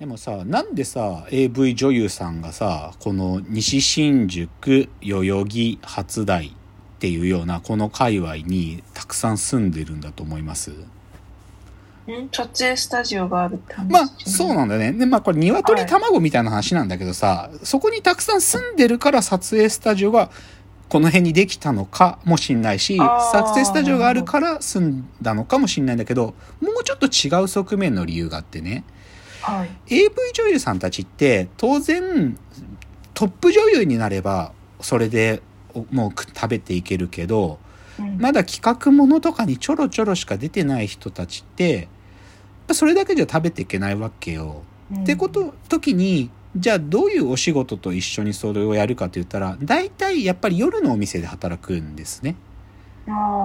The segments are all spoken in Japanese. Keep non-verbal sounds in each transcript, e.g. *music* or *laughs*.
でもさ、なんでさ、AV 女優さんがさ、この西新宿、代々木、初台っていうようなこの界隈にたくさん住んでるんだと思います？ん撮影スタジオがあるって話まあ、そうなんだよね。で、まあこれ鶏卵みたいな話なんだけどさ、そこにたくさん住んでるから撮影スタジオがこの辺にできたのかもしんないし、撮影スタジオがあるから住んだのかもしんないんだけど、もうちょっと違う側面の理由があってね、はい。AV 女優さんたちって当然トップ女優になればそれでおもう食べていけるけどうんまだ企画ものとかにちょろちょろしか出てない人たちってそれだけじゃ食べていけないわけよ。ってこと時にじゃあどういうお仕事と一緒にそれをやるかと言ったら大体やっぱり夜のお店で働くんですね。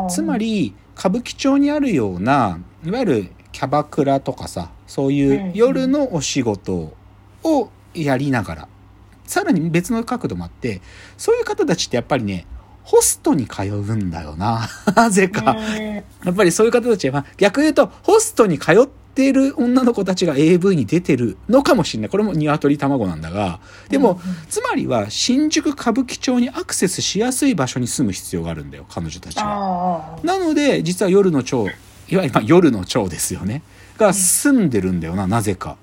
つまり歌舞伎町にあるようないわゆるキャバクラとかさそういう夜のお仕事をやりながら。さらに別の角度もあってそういう方たちってやっぱりねホストに通うんだよな。な *laughs* ぜか。うんやっぱりそういう方たちは、まあ、逆に言うと、ホストに通っている女の子たちが AV に出てるのかもしれない。これも鶏卵なんだが、でも、つまりは新宿歌舞伎町にアクセスしやすい場所に住む必要があるんだよ、彼女たちは。なので、実は夜の蝶、いわゆるまあ夜の蝶ですよね。が住んでるんだよな、なぜか。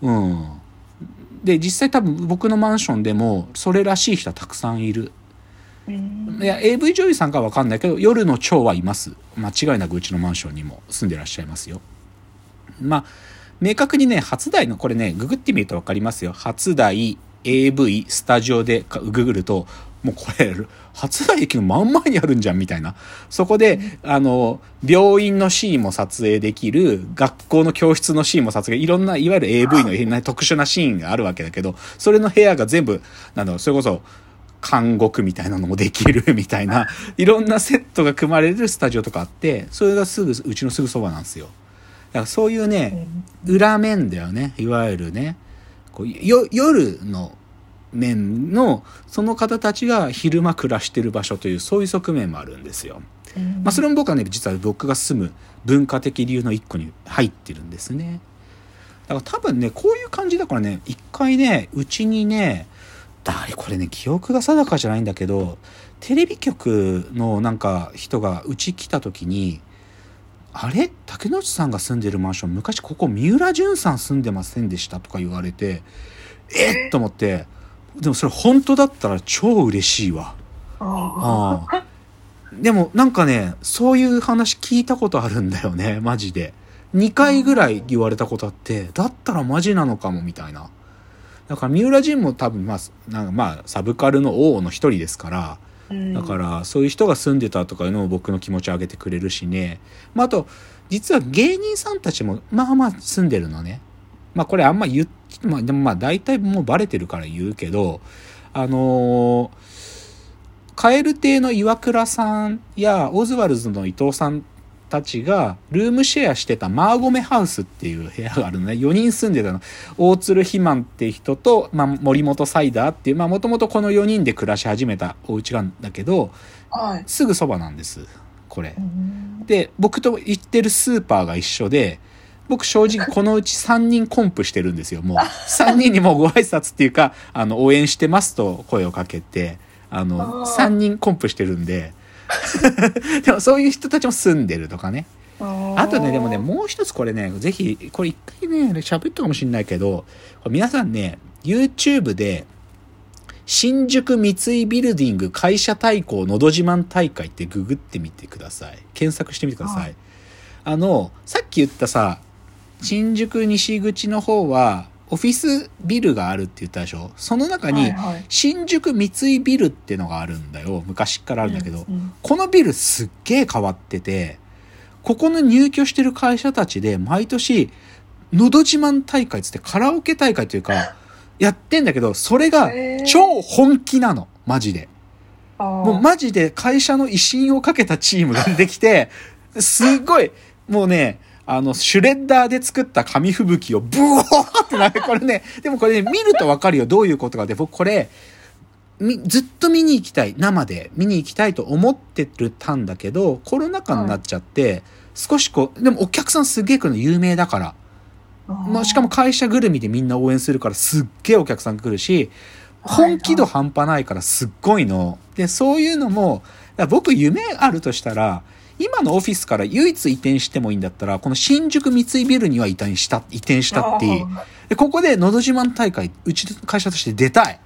うん。で、実際多分僕のマンションでも、それらしい人はたくさんいる。うんいや、AV 女優さんかはわかんないけど、夜の蝶はいます。間違いなくうちのマンションにも住んでらっしゃいますよ。まあ、明確にね、初台の、これね、ググってみるとわかりますよ。初台 AV スタジオでかググると、もうこれ、初台駅の真ん前にあるんじゃんみたいな。そこで、あの、病院のシーンも撮影できる、学校の教室のシーンも撮影、いろんな、いわゆる AV の変な特殊なシーンがあるわけだけど、それの部屋が全部、なんだろう、それこそ、監獄みたいなのもできるみたいな、いろんなセットが組まれるスタジオとかあって、それがすぐ、うちのすぐそばなんですよ。だからそういうね、裏面だよね。いわゆるね。こうよ夜の面の、その方たちが昼間暮らしてる場所という、そういう側面もあるんですよ。まあそれも僕はね、実は僕が住む文化的理由の一個に入ってるんですね。だから多分ね、こういう感じだからね、一回ね、うちにね、誰これね、記憶が定かじゃないんだけど、テレビ局のなんか人がうち来た時に、あれ？竹野内さんが住んでるマンション、昔ここ三浦淳さん住んでませんでしたとか言われて、えっと思って、でもそれ本当だったら超嬉しいわ。あああでもなんかね、そういう話聞いたことあるんだよね、マジで。2回ぐらい言われたことあって、だったらマジなのかもみたいな。だから三浦淳も多分まあ、なんかまあ、サブカルの王の一人ですから、ーだからそういう人が住んでたとかいうのも僕の気持ちを上げてくれるしね。まあ、あと、実は芸人さんたちもまあまあ住んでるのね。まあこれあんま言っ、まあでもまあ大体もうバレてるから言うけど、あのー、蛙亭の岩倉さんやオズワルズの伊藤さんたちがルームシェアしてたマーゴメハウスっていう部屋があるのね。4人住んでたの。大鶴ひまんって人と、まあ、森本サイダーっていう、まあもともとこの4人で暮らし始めたお家なんだけど、はい。すぐそばなんです。これう。んで、僕と行ってるスーパーが一緒で、僕正直このうち3人コンプしてるんですよ。もう3人にもうご挨拶っていうか、あの、応援してますと声をかけて、あの、あー3人コンプしてるんで、*laughs* でもそういう人たちも住んでるとかね。あとね、でもね、もう一つこれね、ぜひ、これ一回ね、喋ったかもしれないけど、皆さんね、YouTube で、新宿三井ビルディング会社対抗のど自慢大会ってググってみてください。検索してみてください。はいあの、さっき言ったさ、新宿西口の方は、オフィスビルがあるって言ったでしょ？その中に、新宿三井ビルってのがあるんだよ。昔っからあるんだけど。うんこのビルすっげえ変わってて、ここの入居してる会社たちで毎年、のど自慢大会つってカラオケ大会というか、*laughs* やってんだけど、それが超本気なの。マジで。もうマジで会社の威信をかけたチームが出てきて、すっごい、もうね、あの、シュレッダーで作った紙吹雪をブワーってなる。これね、*laughs* でもこれね、見るとわかるよ。どういうことかで、僕これ、みずっと見に行きたい。生で見に行きたいと思ってるたんだけど、コロナ禍になっちゃって、少しこう、でもお客さんすげえ来るの有名だから。まあ、しかも会社ぐるみでみんな応援するからすっげえお客さん来るし、本気度半端ないからすっごいの。で、そういうのも、僕夢あるとしたら、今のオフィスから唯一移転してもいいんだったら、この新宿三井ビルには移転した、移転したっていい。で、ここでのど自慢大会、うちの会社として出たい。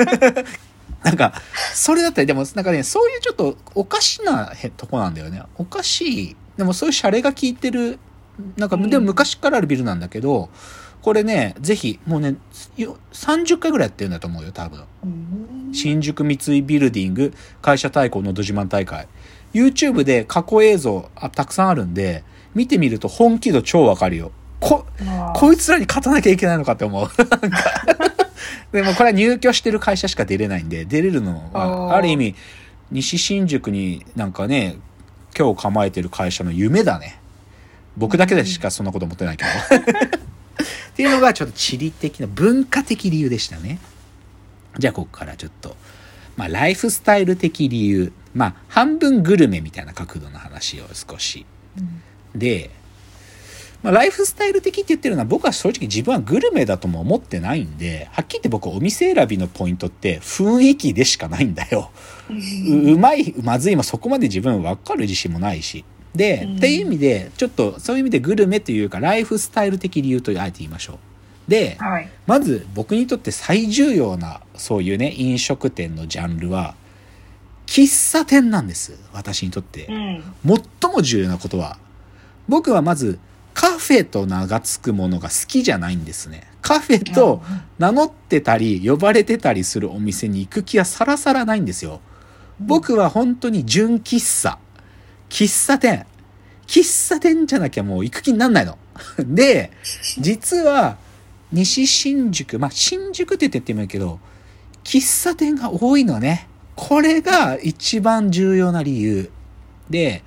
*laughs* なんか、それだったり、でも、なんかね、そういうちょっとおかしなとこなんだよね。おかしい。でもそういうシャレが効いてる、なんか、でも昔からあるビルなんだけど、これね、ぜひ、もうね、30回ぐらいやってるんだと思うよ、多分。新宿三井ビルディング会社対抗のど自慢大会。YouTube で過去映像あたくさんあるんで、見てみると本気度超わかるよ。こ、こいつらに勝たなきゃいけないのかって思う。*laughs* なんかでもこれは入居してる会社しか出れないんで、出れるのは、ある意味、西新宿になんかね、今日構えてる会社の夢だね。僕だけでしかそんなこと思ってないけど。っていうのがちょっと地理的な文化的理由でしたね。じゃあここからちょっと、まあライフスタイル的理由、まあ半分グルメみたいな角度の話を少し。うん、で、まあ、ライフスタイル的って言ってるのは僕は正直自分はグルメだとも思ってないんで、はっきり言って僕お店選びのポイントって雰囲気でしかないんだよ。ううまい、まずいもそこまで自分分かる自信もないし。で、っていう意味で、ちょっとそういう意味でグルメというかライフスタイル的理由とあえて言いましょう。で、はい、まず僕にとって最重要なそういうね、飲食店のジャンルは、喫茶店なんです。私にとって。うん、最も重要なことは、僕はまずカフェと名が付くものが好きじゃないんですね。カフェと名乗ってたり、呼ばれてたりするお店に行く気はさらさらないんですよ。僕は本当に純喫茶。喫茶店。喫茶店じゃなきゃもう行く気になんないの。で、実は、西新宿、まあ、新宿って言ってもいいけど、喫茶店が多いのね。これが一番重要な理由。で、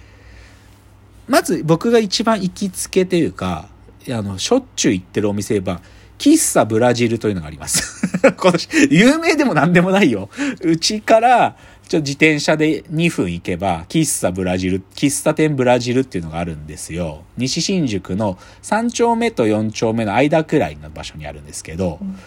まず僕が一番行きつけというか、あの、しょっちゅう行ってるお店は、喫茶ブラジルというのがあります。*laughs* 今年、有名でも何でもないよ。うちから、ちょ自転車で2分行けば、喫茶ブラジル、喫茶店ブラジルっていうのがあるんですよ。西新宿の3丁目と4丁目の間くらいの場所にあるんですけど、うん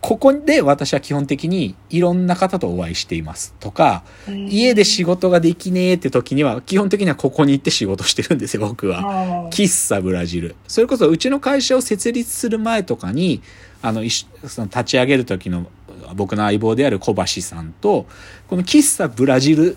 ここで私は基本的にいろんな方とお会いしていますとか、家で仕事ができねえって時には、基本的にはここに行って仕事してるんですよ、僕は。喫茶ブラジル。それこそうちの会社を設立する前とかに、あの、その立ち上げる時の僕の相棒である小橋さんと、この喫茶ブラジル、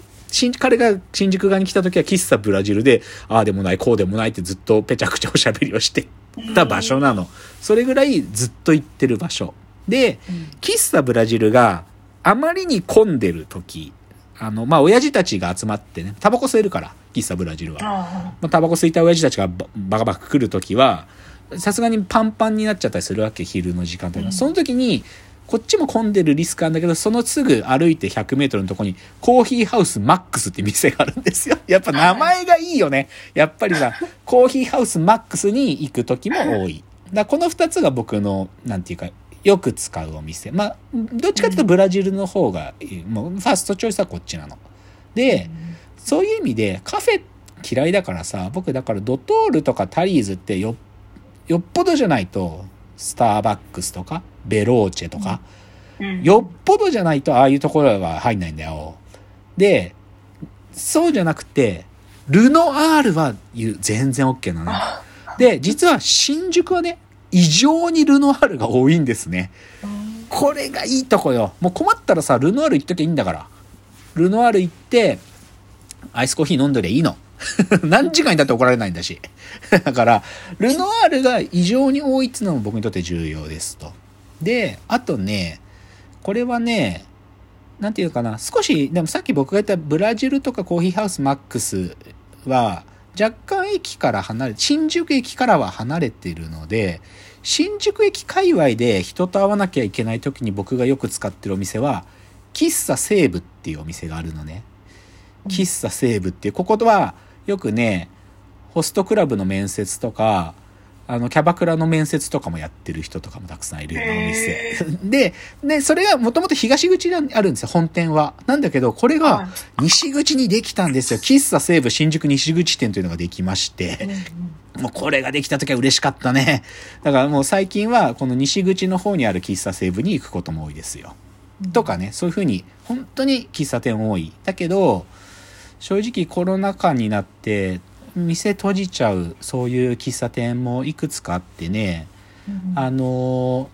彼が新宿側に来た時は喫茶ブラジルで、ああでもない、こうでもないってずっとぺちゃくちゃおしゃべりをしてた場所なの。それぐらいずっと行ってる場所。で、喫茶ブラジルがあまりに混んでる時、あの、まあ、親父たちが集まってね、タバコ吸えるから、喫茶ブラジルは。まあ、タバコ吸いた親父たちがバカバカ来る時は、さすがにパンパンになっちゃったりするわけ、昼の時間帯、うん、その時に、こっちも混んでるリスクあるんだけど、そのすぐ歩いて100メートルのとこに、コーヒーハウスマックスって店があるんですよ。*laughs* やっぱ名前がいいよね。やっぱりさ、コーヒーハウスマックスに行く時も多い。だこの2つが僕の、なんていうか、よく使うお店。まあ、どっちかというとブラジルの方が、もうファーストチョイスはこっちなの。で、そういう意味でカフェ嫌いだからさ、僕だからドトールとかタリーズってよよっぽどじゃないと、スターバックスとか、ベローチェとか、よっぽどじゃないとああいうところは入んないんだよ。で、そうじゃなくて、ルノアールは全然 OK なの。で、実は新宿はね、異常にルノアールが多いんですね。これがいいとこよ。もう困ったらさ、ルノアール行っときゃいいんだから。ルノアール行って、アイスコーヒー飲んどりゃいいの。*laughs* 何時間にだって怒られないんだし。だから、ルノアールが異常に多いっていうのも僕にとって重要ですと。で、あとね、これはね、なんていうかな、少し、でもさっき僕が言ったブラジルとかコーヒーハウスマックスは、若干駅から離れ、新宿駅からは離れているので、新宿駅界隈で人と会わなきゃいけない時に僕がよく使ってるお店は、喫茶西部っていうお店があるのね。喫茶西部っていう、ここはよくね、ホストクラブの面接とか、あの、キャバクラの面接とかもやってる人とかもたくさんいるようなお店へ。*laughs* で、で、それがもともと東口にあるんですよ、本店は。なんだけど、これが西口にできたんですよ。喫茶西武新宿西口店というのができまして。もうこれができた時は嬉しかったね。だからもう最近はこの西口の方にある喫茶西武に行くことも多いですよ。とかね、そういうふうに本当に喫茶店多い。だけど、正直コロナ禍になって店閉じちゃうそういう喫茶店もいくつかあってね、あの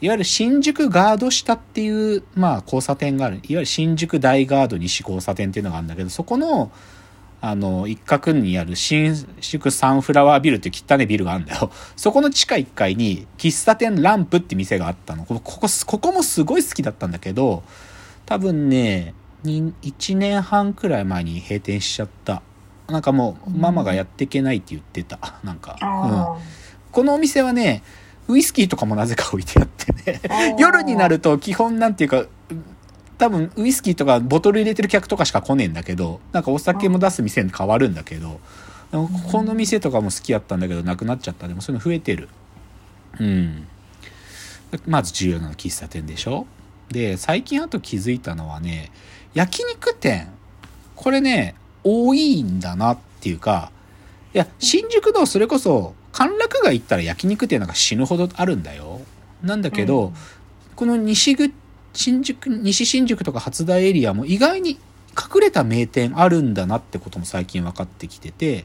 いわゆる新宿ガード下っていう、まあ、交差点がある。いわゆる新宿大ガード西交差点っていうのがあるんだけどそこのあの一角にある新宿サンフラワービルっていう汚いビルがあるんだよ。*laughs* そこの地下1階に喫茶店ランプって店があったの。ここここもすごい好きだったんだけど多分ねに1年半くらい前に閉店しちゃったなんかもうママがやっていけないって言ってた。*laughs* なんか、うん、あこのお店はねウイスキーとかもなぜか置いてあってね。ー。夜になると基本なんていうか多分ウイスキーとかボトル入れてる客とかしか来ねえんだけどなんかお酒も出す店に変わるんだけどでもこの店とかも好きやったんだけどなくなっちゃった。でもそういうの増えてる。うん。まず重要な喫茶店でしょ。で最近あと気づいたのはね焼肉店。これね多いんだなっていうかいや新宿のそれこそ歓楽街行ったら焼肉店なんか死ぬほどあるんだよ。なんだけど、この西口新宿西新宿とか初台エリアも意外に隠れた名店あるんだなってことも最近分かってきてて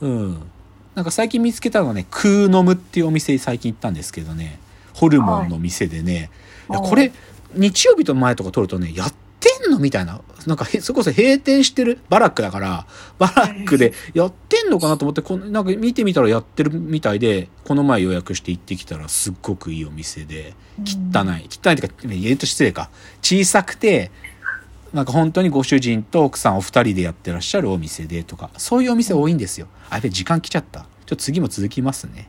うん。なんか最近見つけたのはね空飲むっていうお店に最近行ったんですけどね。ホルモンの店でね、い。やこれ日曜日と前とか撮るとねやってんの？みたいな。なんかへそれこそ閉店してるバラックだからバラックでやってんのかなと思ってこのなんか見てみたらやってるみたいでこの前予約して行ってきたらすっごくいいお店で汚い。汚いってか言うと失礼か。小さくてなんか本当にご主人と奥さんお二人でやってらっしゃるお店でとかそういうお店多いんですよ。あれ時間来ちゃった。ちょっと次も続きますね